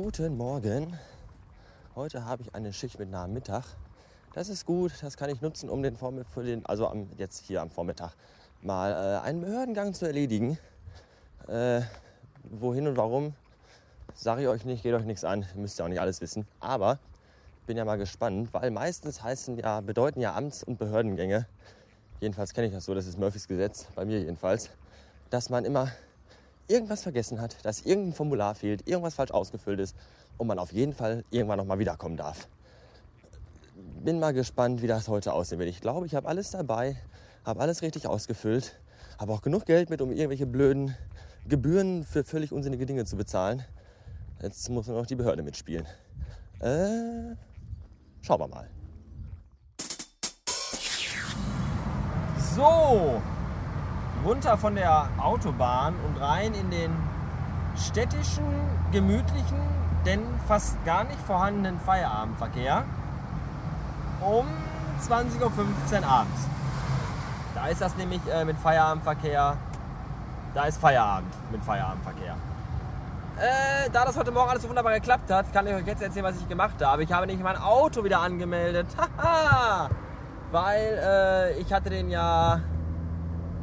Guten Morgen. Heute habe ich eine Schicht mit nahem Mittag. Das ist gut, das kann ich nutzen, um den Vormittag, für den, also am, jetzt hier am Vormittag, mal äh, einen Behördengang zu erledigen. Äh, wohin und warum, sage ich euch nicht, geht euch nichts an, müsst ihr auch nicht alles wissen. Aber bin ja mal gespannt, weil meistens heißen ja, bedeuten ja Amts- und Behördengänge, jedenfalls kenne ich das so, das ist Murphys Gesetz, bei mir jedenfalls, dass man immer irgendwas vergessen hat, dass irgendein Formular fehlt, irgendwas falsch ausgefüllt ist und man auf jeden Fall irgendwann nochmal wiederkommen darf. Bin mal gespannt, wie das heute aussehen wird. Ich glaube, ich habe alles dabei, habe alles richtig ausgefüllt, habe auch genug Geld mit, um irgendwelche blöden Gebühren für völlig unsinnige Dinge zu bezahlen. Jetzt muss nur noch die Behörde mitspielen. Äh, schauen wir mal. So, runter von der Autobahn und rein in den städtischen, gemütlichen, denn fast gar nicht vorhandenen Feierabendverkehr um 20.15 Uhr abends. Da ist das nämlich äh, mit Feierabendverkehr, da ist Feierabend mit Feierabendverkehr. Äh, da das heute Morgen alles so wunderbar geklappt hat, kann ich euch jetzt erzählen, was ich gemacht habe. Ich habe nämlich mein Auto wieder angemeldet. Haha! Weil äh, ich hatte den ja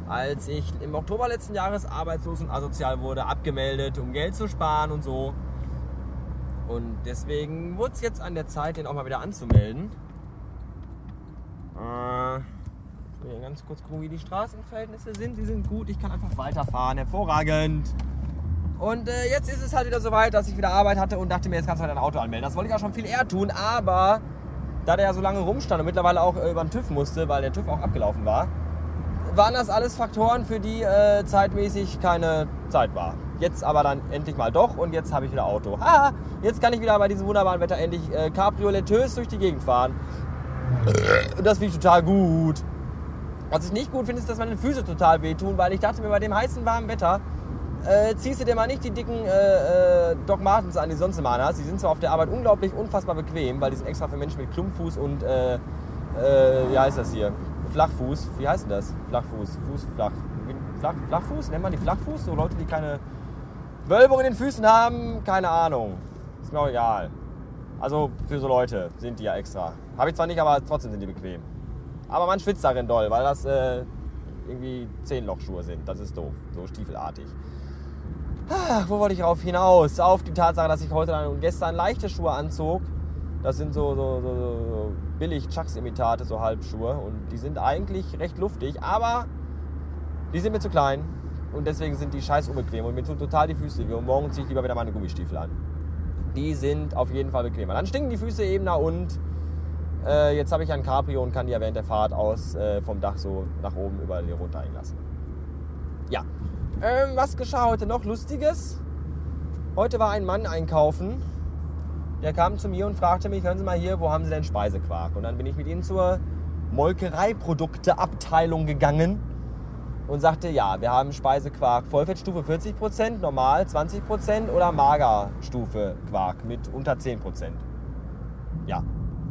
als ich im Oktober letzten Jahres arbeitslos und asozial wurde, abgemeldet, um Geld zu sparen und so. Und deswegen wurde es jetzt an der Zeit, den auch mal wieder anzumelden. Äh, ich will hier ganz kurz gucken, wie die Straßenverhältnisse sind. Die sind gut, ich kann einfach weiterfahren. Hervorragend. Und äh, jetzt ist es halt wieder soweit, dass ich wieder Arbeit hatte und dachte mir, jetzt kannst du halt ein Auto anmelden. Das wollte ich auch schon viel eher tun, aber da der ja so lange rumstand und mittlerweile auch äh, über den TÜV musste, weil der TÜV auch abgelaufen war, waren das alles Faktoren, für die äh, zeitmäßig keine Zeit war. Jetzt aber dann endlich mal doch und jetzt habe ich wieder Auto. Haha, jetzt kann ich wieder bei diesem wunderbaren Wetter endlich äh, cabrioletös durch die Gegend fahren. Und das finde ich total gut. Was ich nicht gut finde, ist, dass meine Füße total wehtun, weil ich dachte mir, bei dem heißen, warmen Wetter äh, ziehst du dir mal nicht die dicken äh, äh, Doc Martens an, die du sonst immer hast. Die sind zwar auf der Arbeit unglaublich unfassbar bequem, weil die sind extra für Menschen mit Klumpfuß und, äh, äh, wie heißt das hier? Flachfuß, wie heißt denn das? Flachfuß, Fuß flach. flach. Flachfuß? Nennt man die Flachfuß? So Leute, die keine Wölbung in den Füßen haben? Keine Ahnung. Ist mir auch egal. Also für so Leute sind die ja extra. Habe ich zwar nicht, aber trotzdem sind die bequem. Aber man schwitzt darin doll, weil das äh, irgendwie Zehnlochschuhe sind. Das ist doof. So stiefelartig. Ach, wo wollte ich auf hinaus? Auf die Tatsache, dass ich heute und gestern leichte Schuhe anzog das sind so, so, so, so billig Chucks-Imitate, so Halbschuhe. Und die sind eigentlich recht luftig, aber die sind mir zu klein. Und deswegen sind die scheiß unbequem. Und mir tun total die Füße weh. Und morgen ziehe ich lieber wieder meine Gummistiefel an. Die sind auf jeden Fall bequemer. Dann stinken die Füße eben nach und äh, jetzt habe ich ein Cabrio und kann die ja während der Fahrt aus äh, vom Dach so nach oben über die runter einlassen. Ja. Ähm, was geschah heute noch Lustiges? Heute war ein Mann einkaufen der kam zu mir und fragte mich, hören Sie mal hier, wo haben Sie denn Speisequark? Und dann bin ich mit ihm zur Molkereiprodukteabteilung gegangen und sagte, ja, wir haben Speisequark Vollfettstufe 40%, normal 20% oder Magerstufe Quark mit unter 10%. Ja,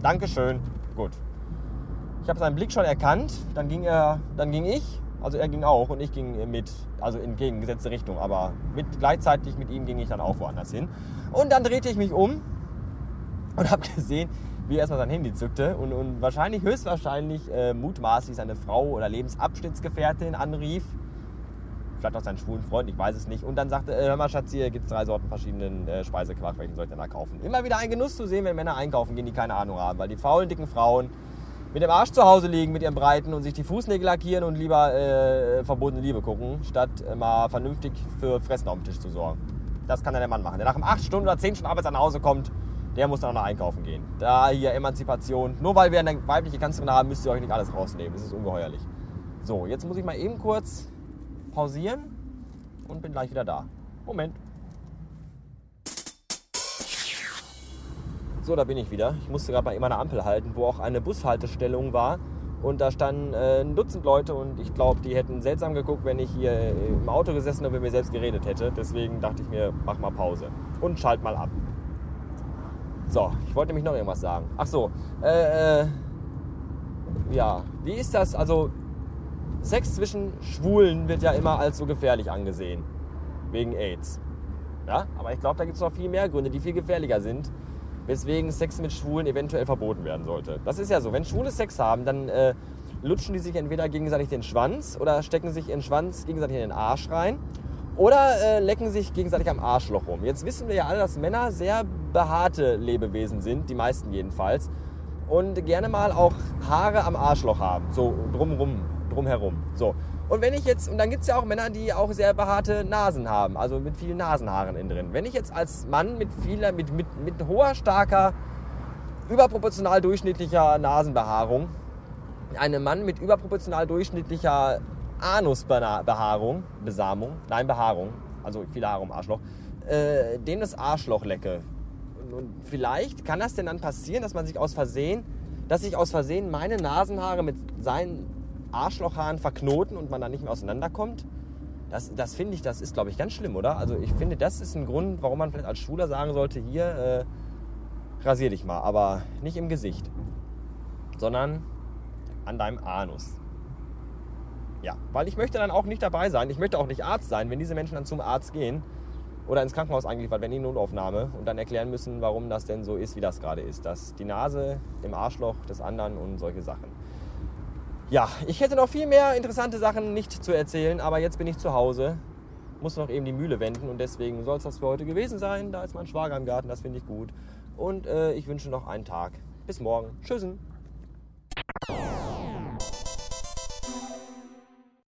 Dankeschön, gut. Ich habe seinen Blick schon erkannt, dann ging, er, dann ging ich, also er ging auch und ich ging mit, also in entgegengesetzte Richtung, aber mit, gleichzeitig mit ihm ging ich dann auch woanders hin. Und dann drehte ich mich um und habe gesehen, wie er erstmal sein Handy zückte und, und wahrscheinlich, höchstwahrscheinlich, äh, mutmaßlich seine Frau oder Lebensabschnittsgefährtin anrief. Vielleicht auch seinen schwulen Freund, ich weiß es nicht. Und dann sagte, äh, hör mal Schatz, hier gibt es drei Sorten verschiedenen äh, Speisequark, welchen soll ich denn da kaufen? Immer wieder ein Genuss zu sehen, wenn Männer einkaufen gehen, die keine Ahnung haben. Weil die faulen, dicken Frauen mit dem Arsch zu Hause liegen, mit ihren Breiten und sich die Fußnägel lackieren und lieber äh, verbotene Liebe gucken, statt mal vernünftig für Fressen auf dem Tisch zu sorgen. Das kann dann der Mann machen. Der nach einem 8 Stunden oder 10 Stunden Arbeit nach Hause kommt, der muss dann auch noch einkaufen gehen. Da hier Emanzipation. Nur weil wir eine weibliche Kanzlerin haben, müsst ihr euch nicht alles rausnehmen. Das ist ungeheuerlich. So, jetzt muss ich mal eben kurz pausieren und bin gleich wieder da. Moment. So, da bin ich wieder. Ich musste gerade mal in meiner Ampel halten, wo auch eine Bushaltestellung war. Und da standen äh, ein Dutzend Leute und ich glaube, die hätten seltsam geguckt, wenn ich hier im Auto gesessen und mit mir selbst geredet hätte. Deswegen dachte ich mir, mach mal Pause und schalt mal ab. So, ich wollte nämlich noch irgendwas sagen. Ach so, äh, äh, ja, wie ist das? Also, Sex zwischen Schwulen wird ja immer als so gefährlich angesehen. Wegen AIDS. Ja? Aber ich glaube, da gibt es noch viel mehr Gründe, die viel gefährlicher sind, weswegen Sex mit Schwulen eventuell verboten werden sollte. Das ist ja so, wenn Schwule Sex haben, dann äh, lutschen die sich entweder gegenseitig den Schwanz oder stecken sich ihren Schwanz gegenseitig in den Arsch rein oder äh, lecken sich gegenseitig am Arschloch rum. Jetzt wissen wir ja alle, dass Männer sehr behaarte Lebewesen sind, die meisten jedenfalls, und gerne mal auch Haare am Arschloch haben, so drumrum, drumherum. So. Und wenn ich jetzt, und dann gibt es ja auch Männer, die auch sehr behaarte Nasen haben, also mit vielen Nasenhaaren innen drin. Wenn ich jetzt als Mann mit vieler, mit, mit, mit hoher, starker, überproportional durchschnittlicher Nasenbehaarung, einem Mann mit überproportional durchschnittlicher Anusbehaarung, Besamung, nein, Behaarung, also viele Haare im Arschloch, äh, dem das Arschloch lecke. Und, vielleicht kann das denn dann passieren, dass man sich aus Versehen, dass sich aus Versehen meine Nasenhaare mit seinen Arschlochhaaren verknoten und man dann nicht mehr auseinanderkommt. Das, das finde ich, das ist, glaube ich, ganz schlimm, oder? Also ich finde, das ist ein Grund, warum man vielleicht als Schwuler sagen sollte, hier, äh, rasier dich mal, aber nicht im Gesicht, sondern an deinem Anus. Ja, weil ich möchte dann auch nicht dabei sein, ich möchte auch nicht Arzt sein, wenn diese Menschen dann zum Arzt gehen oder ins Krankenhaus eingeliefert werden, in die Notaufnahme und dann erklären müssen, warum das denn so ist, wie das gerade ist. Dass die Nase im Arschloch des anderen und solche Sachen. Ja, ich hätte noch viel mehr interessante Sachen nicht zu erzählen, aber jetzt bin ich zu Hause, muss noch eben die Mühle wenden und deswegen soll es das für heute gewesen sein. Da ist mein Schwager im Garten, das finde ich gut. Und äh, ich wünsche noch einen Tag. Bis morgen. Tschüssen.